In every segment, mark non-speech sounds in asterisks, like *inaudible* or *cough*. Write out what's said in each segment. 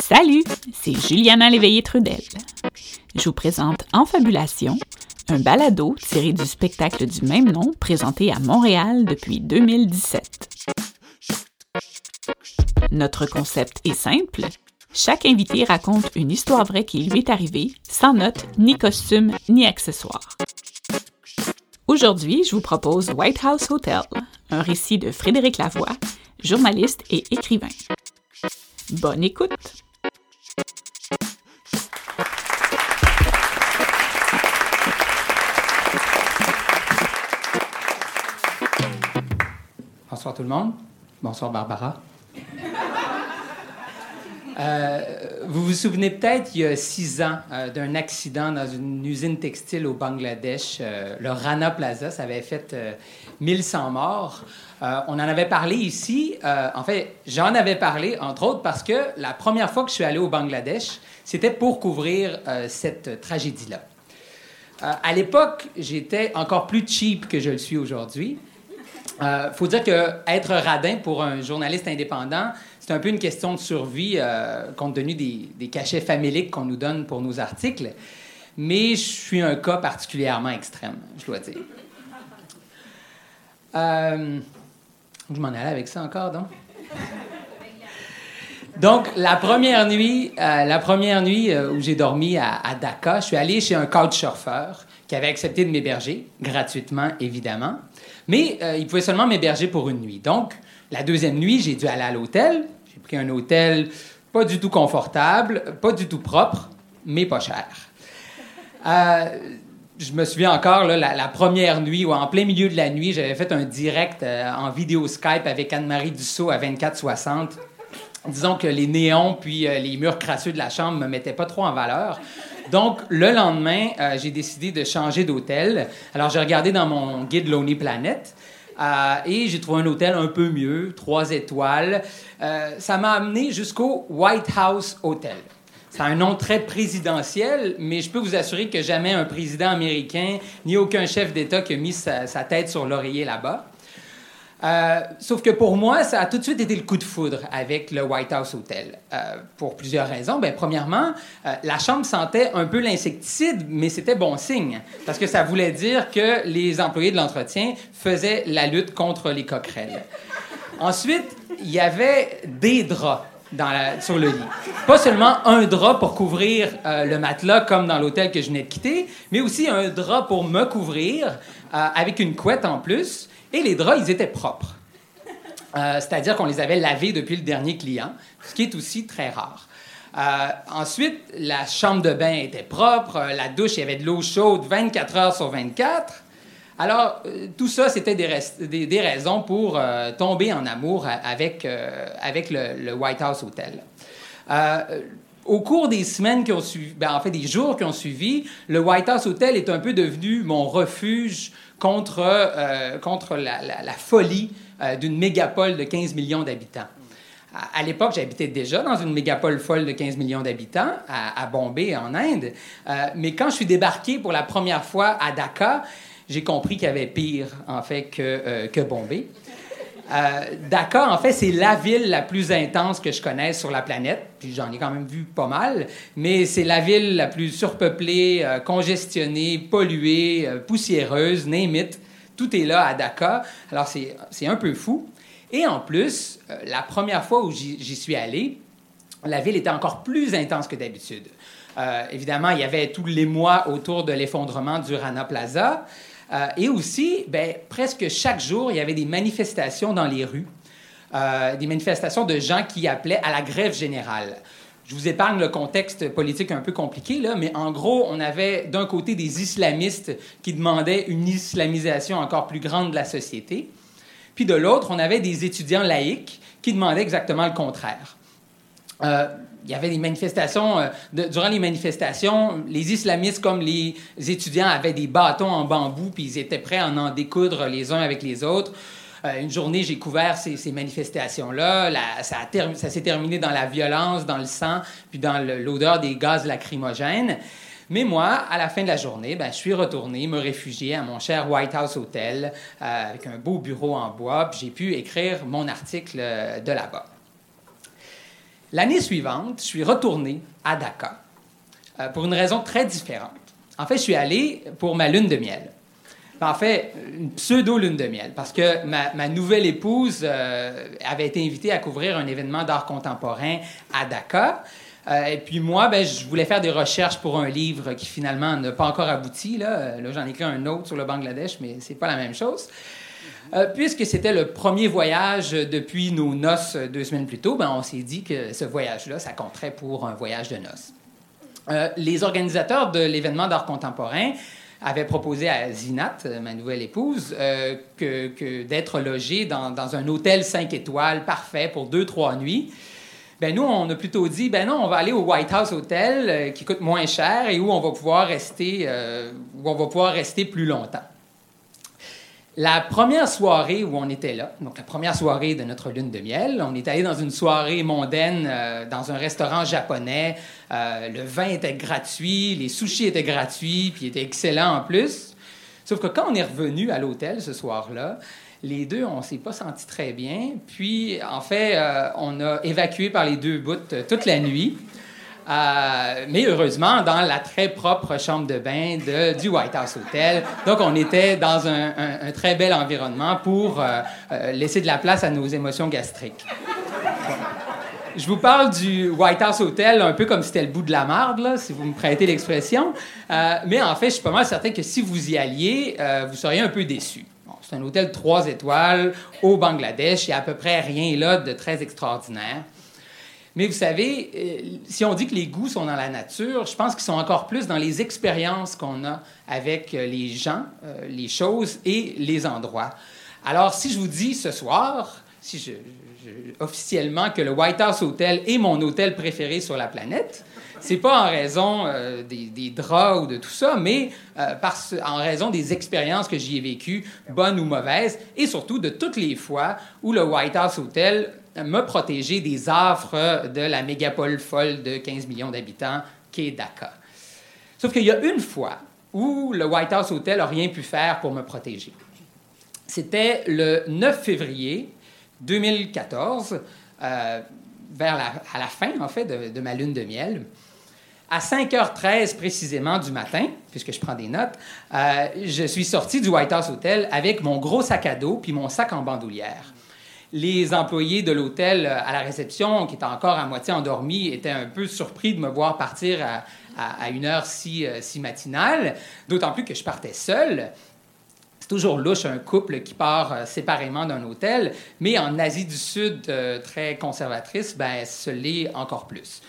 Salut, c'est Juliana Léveillé-Trudel. Je vous présente Enfabulation, un balado tiré du spectacle du même nom présenté à Montréal depuis 2017. Notre concept est simple. Chaque invité raconte une histoire vraie qui lui est arrivée, sans notes, ni costume, ni accessoires. Aujourd'hui, je vous propose White House Hotel, un récit de Frédéric Lavoie, journaliste et écrivain. Bonne écoute! Bonsoir tout le monde. Bonsoir Barbara. Euh, vous vous souvenez peut-être, il y a six ans, euh, d'un accident dans une usine textile au Bangladesh. Euh, le Rana Plaza, ça avait fait 1100 morts. on en avait parlé ici. en fait, j'en avais parlé, entre autres, parce que la première fois que je suis allé au Bangladesh, c'était pour couvrir cette tragédie-là. à l'époque, j'étais encore plus cheap que je le suis aujourd'hui. Il faut dire que être radin pour un journaliste indépendant, c'est un peu une question de survie euh, compte tenu des, cachets familiques qu'on nous donne pour nos articles. Mais je suis un cas particulièrement extrême, je dois dire. Euh, je m'en allais avec ça encore, donc? Donc, la première nuit, euh, la première nuit où j'ai dormi à, à, je suis allé chez un couchsurfeur qui avait accepté de m'héberger, gratuitement, évidemment. Mais il pouvait seulement m'héberger pour une nuit. Donc, la deuxième nuit, j'ai dû aller à l'hôtel. J'ai pris un hôtel pas du tout confortable, pas du tout propre, mais pas cher. Euh, je me souviens encore, la, première nuit, ou en plein milieu de la nuit, j'avais fait un direct euh, en vidéo Skype avec Anne-Marie Dussault à 2460. Disons que les néons puis euh, les murs crasseux de la chambre me mettaient pas trop en valeur. Donc, le lendemain, j'ai décidé de changer d'hôtel. Alors, j'ai regardé dans mon guide Lonely Planet. Euh, et j'ai trouvé un hôtel un peu mieux, trois étoiles. Euh, ça m'a amené jusqu'au White House Hotel. C'est un nom très présidentiel, mais je peux vous assurer que jamais un président américain ni aucun chef d'État qui a mis sa tête sur l'oreiller là-bas. Euh, sauf que pour moi, ça a tout de suite été le coup de foudre avec le White House Hotel. Euh, pour plusieurs raisons. Ben, premièrement, euh, la chambre sentait un peu l'insecticide, mais c'était bon signe, parce que ça voulait dire que les employés de l'entretien faisaient la lutte contre les coquerelles. Ensuite, il y avait des draps. Sur le lit. Pas seulement un drap pour couvrir le matelas comme dans l'hôtel que je venais de quitter, mais aussi un drap pour me couvrir avec une couette en plus. Et les draps, ils étaient propres. Euh, c'est-à-dire qu'on les avait lavés depuis le dernier client, ce qui est aussi très rare. Euh, ensuite, la chambre de bain était propre, euh, la douche, il y avait de l'eau chaude 24 heures sur 24. Alors, tout ça, c'était des, raisons pour tomber en amour avec, avec le, White House Hotel. au cours des semaines qui ont suivi, ben, en fait des jours qui ont suivi, le White House Hotel est un peu devenu mon refuge contre, euh, contre la, folie euh, d'une mégapole de 15 millions d'habitants. À, l'époque, j'habitais déjà dans une mégapole folle de 15 millions d'habitants, à, Bombay, en Inde. Euh, mais quand je suis débarqué pour la première fois à Dhaka, j'ai compris qu'il y avait pire, en fait, que, que Bombay. Euh, Dakar, en fait, c'est la ville la plus intense que je connaisse sur la planète. Puis j'en ai quand même vu pas mal. Mais c'est la ville la plus surpeuplée, euh, congestionnée, polluée, euh, poussiéreuse, name. Tout est là à Dakar. Alors c'est un peu fou. Et en plus, la première fois où j'y suis allé, la ville était encore plus intense que d'habitude. évidemment, il y avait tous les mois autour de l'effondrement du Rana Plaza. Euh, et aussi, ben, presque chaque jour, il y avait des manifestations dans les rues, euh, des manifestations de gens qui appelaient à la grève générale. Je vous épargne le contexte politique un peu compliqué, là, mais en gros, on avait d'un côté des islamistes qui demandaient une islamisation encore plus grande de la société, puis de l'autre, on avait des étudiants laïcs qui demandaient exactement le contraire. Euh, il y avait des manifestations. Euh, durant les manifestations, les islamistes comme les étudiants avaient des bâtons en bambou, puis ils étaient prêts à en, découdre les uns avec les autres. Euh, une journée, j'ai couvert ces, manifestations-là. Ça, s'est terminé dans la violence, dans le sang, puis dans l'odeur des gaz lacrymogènes. Mais moi, à la fin de la journée, ben, je suis retourné me réfugier à mon cher White House Hotel avec un beau bureau en bois, puis j'ai pu écrire mon article de là-bas. L'année suivante, je suis retourné à Dakar euh, pour une raison très différente. En fait, je suis allé pour ma lune de miel. En fait, une pseudo-lune de miel, parce que ma, nouvelle épouse euh, avait été invitée à couvrir un événement d'art contemporain à Dakar. Euh, et puis moi, ben, je voulais faire des recherches pour un livre qui finalement n'a pas encore abouti. Là, là j'en ai écrit un autre sur le Bangladesh, mais c'est pas la même chose. Euh, puisque c'était le premier voyage depuis nos noces deux semaines plus tôt, ben, on s'est dit que ce voyage-là, ça compterait pour un voyage de noces. Euh, les organisateurs de l'événement d'art contemporain avaient proposé à Zinat, ma nouvelle épouse, que, d'être logé dans, un hôtel cinq étoiles parfait pour deux, trois nuits. Ben nous, on a plutôt dit, ben non, on va aller au White House Hotel euh, qui coûte moins cher et où on va pouvoir rester, euh, où on va pouvoir rester plus longtemps. La première soirée où on était là, donc la première soirée de notre lune de miel, on est allé dans une soirée mondaine euh, dans un restaurant japonais. le vin était gratuit, les sushis étaient gratuits, puis étaient excellents en plus. Sauf que quand on est revenu à l'hôtel ce soir-là, les deux, on s'est pas senti très bien. Puis, en fait, euh, on a évacué par les deux bouts euh, toute la nuit. Euh, mais heureusement, dans la très propre chambre de bain du White House Hotel. Donc, on était dans un, très bel environnement pour laisser de la place à nos émotions gastriques. Je vous parle du White House Hotel un peu comme si c'était le bout de la marde, si vous me prêtez l'expression. mais en fait, je suis pas mal certain que si vous y alliez, vous seriez un peu déçu. C'est un hôtel trois étoiles au Bangladesh. Il n'y a à peu près rien là de très extraordinaire. Mais vous savez, euh, si on dit que les goûts sont dans la nature, je pense qu'ils sont encore plus dans les expériences qu'on a avec euh, les gens, euh, les choses et les endroits. Alors, si je vous dis ce soir, si officiellement que le White House Hotel est mon hôtel préféré sur la planète, c'est pas en raison des, draps ou de tout ça, mais euh, en raison des expériences que j'y ai vécues, bonnes ou mauvaises, et surtout de toutes les fois où le White House Hotel m'a protégé des affres de la mégapole folle de 15 millions d'habitants qu'est Dhaka. Sauf qu'il y a une fois où le White House Hotel n'a rien pu faire pour me protéger. C'était le 9 février 2014, euh, vers la, à la fin, en fait, de, de ma lune de miel à 5h13 précisément du matin, puisque je prends des notes, euh, je suis sorti du White House Hotel avec mon gros sac à dos puis mon sac en bandoulière. Les employés de l'hôtel euh, à la réception, qui étaient encore à moitié endormis, étaient un peu surpris de me voir partir à, une heure si, euh, si matinale, d'autant plus que je partais seul. C'est toujours louche un couple qui part séparément d'un hôtel, mais en Asie du Sud, très conservatrice, ben, ce l'est encore plus.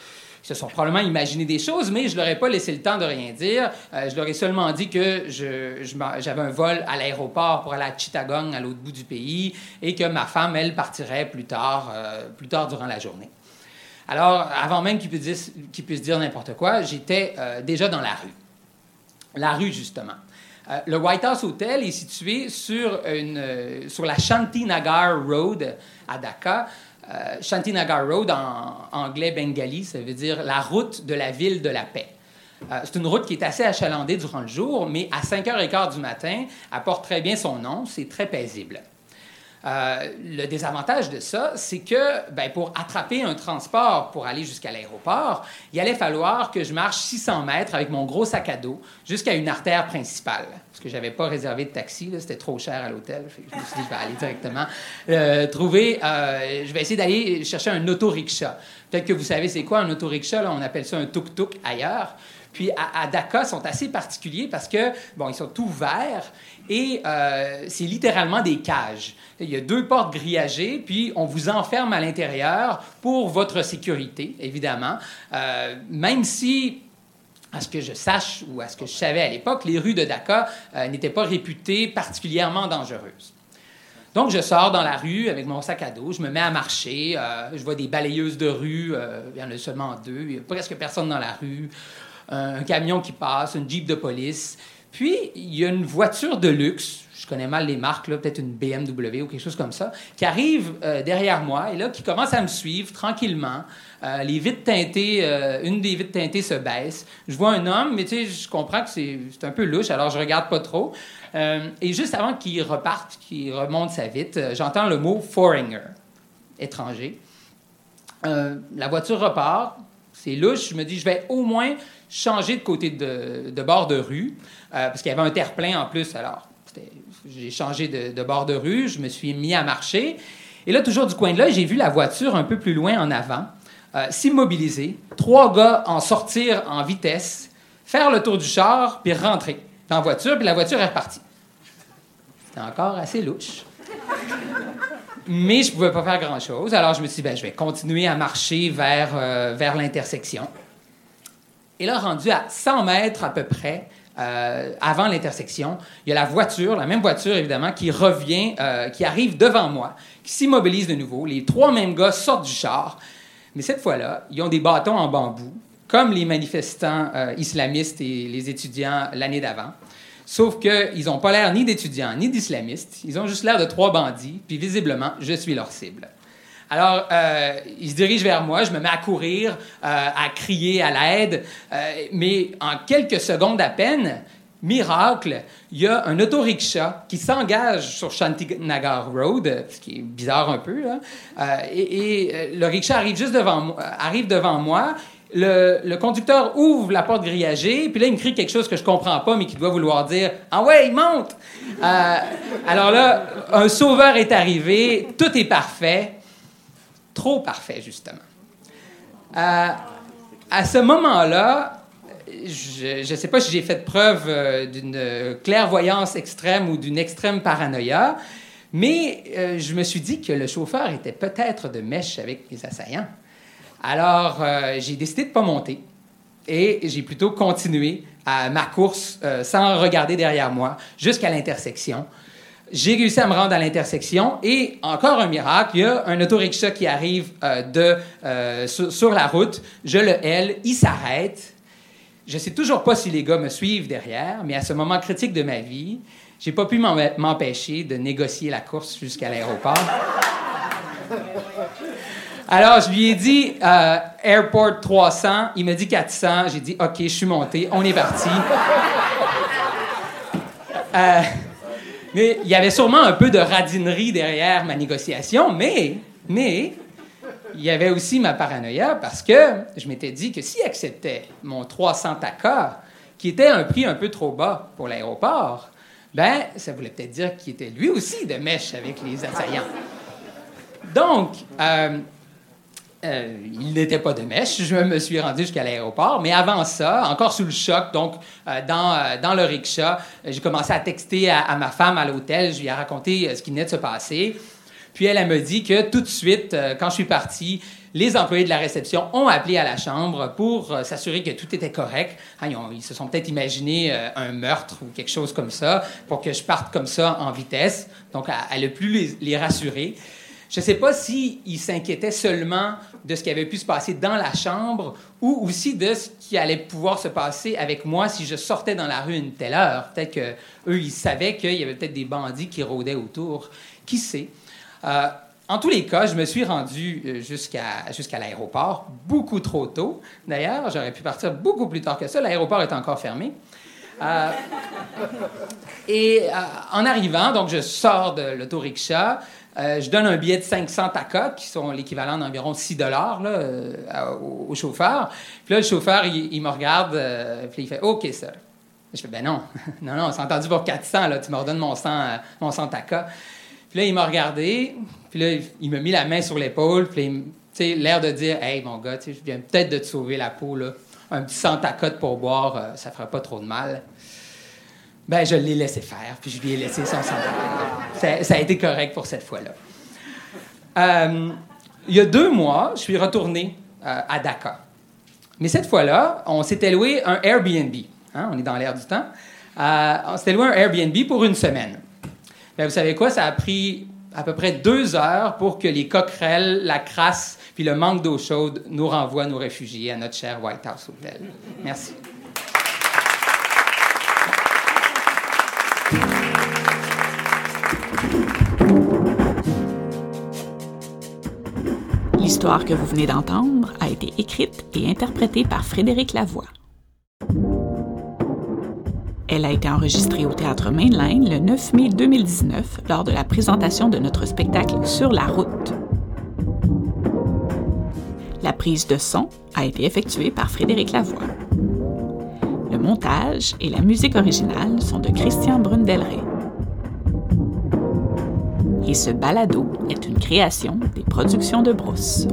Se sont probablement imaginé des choses, mais je leur ai pas laissé le temps de rien dire. Euh, je leur ai seulement dit que j'avais un vol à l'aéroport pour aller à Chittagong, à l'autre bout du pays, et que ma femme, elle, partirait plus tard, euh, plus tard durant la journée. Alors, avant même qu'ils puissent, puisse dire n'importe quoi, j'étais euh, déjà dans la rue. La rue, justement. le White House Hotel est situé sur, sur la Shantinagar Road à Dhaka, euh, Shantinagar Road en anglais bengali, ça veut dire la route de la ville de la paix. Euh, c'est une route qui est assez achalandée durant le jour, mais à 5h15 du matin, elle porte très bien son nom, c'est très paisible. Euh, le désavantage de ça, c'est que ben, pour attraper un transport pour aller jusqu'à l'aéroport, il allait falloir que je marche 600 mètres avec mon gros sac à dos jusqu'à une artère principale. Parce que je n'avais pas réservé de taxi, c'était trop cher à l'hôtel. Je me suis dit, je vais aller directement euh, trouver. Euh, je vais essayer d'aller chercher un autorickshaw. Peut-être que vous savez c'est quoi un autorickshaw, là, on appelle ça un tuk-tuk ailleurs. Puis à, à Dhaka, sont assez particuliers parce que, bon, ils sont tout verts et euh, c'est littéralement des cages. Il y a deux portes grillagées, puis on vous enferme à l'intérieur pour votre sécurité, évidemment. Euh, même si à ce que je sache ou à ce que je savais à l'époque, les rues de Dhaka euh, n'étaient pas réputées particulièrement dangereuses. Donc, je sors dans la rue avec mon sac à dos, je me mets à marcher, je vois des balayeuses de rue, il y en a seulement deux, il n'y a presque personne dans la rue, un camion qui passe, une jeep de police. Puis, il y a une voiture de luxe, je connais mal les marques, peut-être une BMW ou quelque chose comme ça, qui arrive euh, derrière moi et là, qui commence à me suivre tranquillement. Euh, les vitres teintées, euh, une des vitres teintées se baisse. Je vois un homme, mais tu sais, je comprends que c'est un peu louche, alors je regarde pas trop. et juste avant qu'il reparte, qu'il remonte sa vitre, j'entends le mot foreigner, étranger. euh, la voiture repart. C'est louche. Je me dis, je vais au moins changer de côté de, bord de rue, euh, parce qu'il y avait un terre-plein en plus. Alors, j'ai changé de, bord de rue. Je me suis mis à marcher. Et là, toujours du coin de l'œil, j'ai vu la voiture un peu plus loin en avant, euh, s'immobiliser. Trois gars en sortir en vitesse, faire le tour du char, puis rentrer dans la voiture, puis la voiture est repartie. C'était encore assez louche mais je pouvais pas faire grand-chose. Alors je me suis dit, ben, je vais continuer à marcher vers, euh, vers l'intersection. Et là, rendu à 100 mètres à peu près, euh, avant l'intersection, il y a la voiture, la même voiture évidemment, qui revient, euh, qui arrive devant moi, qui s'immobilise de nouveau. Les trois mêmes gars sortent du char, mais cette fois-là, ils ont des bâtons en bambou, comme les manifestants islamistes et les étudiants l'année d'avant. Sauf qu'ils n'ont pas l'air ni d'étudiants ni d'islamistes. Ils ont juste l'air de trois bandits, puis visiblement, je suis leur cible. Alors, euh, ils se dirigent vers moi, je me mets à courir, euh, à crier à l'aide, euh, mais en quelques secondes à peine, miracle, il y a un autorickshaw qui s'engage sur Shantinagar Road, ce qui est bizarre un peu, et, le rickshaw arrive juste devant, moi, le, conducteur ouvre la porte grillagée, puis là, il me crie quelque chose que je comprends pas, mais qui doit vouloir dire Ah ouais, il monte Alors là, un sauveur est arrivé, tout est parfait, trop parfait, justement. Euh, à ce moment-là, je ne sais pas si j'ai fait preuve euh, d'une clairvoyance extrême ou d'une extrême paranoïa, mais je me suis dit que le chauffeur était peut-être de mèche avec les assaillants. Alors, euh, j'ai décidé de ne pas monter et j'ai plutôt continué à ma course euh, sans regarder derrière moi jusqu'à l'intersection. J'ai réussi à me rendre à l'intersection et encore un miracle, il y a un autorickshaw qui arrive euh, de, sur, la route. Je le hèle, il s'arrête. Je ne sais toujours pas si les gars me suivent derrière, mais à ce moment critique de ma vie, j'ai pas pu m'empêcher de négocier la course jusqu'à l'aéroport. Alors, je lui ai dit euh, Airport 300. Il m'a dit 400. J'ai dit OK, je suis monté. On est parti. Mais il y avait sûrement un peu de radinerie derrière ma négociation, mais, mais il y avait aussi ma paranoïa parce que je m'étais dit que s'il acceptait mon 300 taka, qui était un prix un peu trop bas pour l'aéroport, ben ça voulait peut-être dire qu'il était lui aussi de mèche avec les assaillants. Donc, euh, euh, il n'était pas de mèche. Je me suis rendu jusqu'à l'aéroport. Mais avant ça, encore sous le choc, donc euh, dans, euh, dans le rickshaw, j'ai commencé à texter à, ma femme à l'hôtel. Je lui ai raconté ce qui venait de se passer. Puis elle, elle me dit que tout de suite, quand je suis parti, les employés de la réception ont appelé à la chambre pour s'assurer que tout était correct. Ah, ils, se sont peut-être imaginé un meurtre ou quelque chose comme ça pour que je parte comme ça en vitesse. Donc, elle a pu les, les rassurer. Je ne sais pas s'il s'inquiétait seulement de ce qui avait pu se passer dans la chambre ou aussi de ce qui allait pouvoir se passer avec moi si je sortais dans la rue une telle heure. Peut-être qu'eux, ils savaient qu'il y avait peut-être des bandits qui rôdaient autour. Qui sait? Euh, en tous les cas, je me suis rendu euh, jusqu'à jusqu'à l'aéroport beaucoup trop tôt. D'ailleurs, j'aurais pu partir beaucoup plus tard que ça. L'aéroport est encore fermé. Euh, et en arrivant, donc je sors de l'autorickshaw, euh, je donne un billet de 500 taka, qui sont l'équivalent d'environ 6 dollars euh, au, chauffeur. Puis là, le chauffeur, il, me regarde, euh, puis il fait OK, ça. Je fais ben non, *laughs* non, non, c'est entendu pour 400, là, tu me redonnes mon 100, mon 100 taka. Puis là, il m'a regardé, puis là, il m'a mis la main sur l'épaule, puis tu l'air de dire Hey, mon gars, je viens peut-être de te sauver la peau, là. Un petit 100 taka pour boire, ça fera pas trop de mal. Ben, je l'ai laissé faire, puis je lui ai laissé son ça, ça a été correct pour cette fois-là. Euh, il y a deux mois, je suis retourné euh, à Dakar. Mais cette fois-là, on s'était loué un Airbnb. Hein, on est dans l'air du temps. Euh, on s'était loué un Airbnb pour une semaine. Ben, vous savez quoi? Ça a pris à peu près deux heures pour que les coquerelles, la crasse, puis le manque d'eau chaude nous renvoient nous réfugier à notre cher White House Hotel. Merci. L'histoire que vous venez d'entendre a été écrite et interprétée par Frédéric Lavoie. Elle a été enregistrée au Théâtre Mainline le 9 mai 2019 lors de la présentation de notre spectacle Sur la route. La prise de son a été effectuée par Frédéric Lavoie. Montage et la musique originale sont de Christian Brundelray. Et ce balado est une création des productions de Brousse.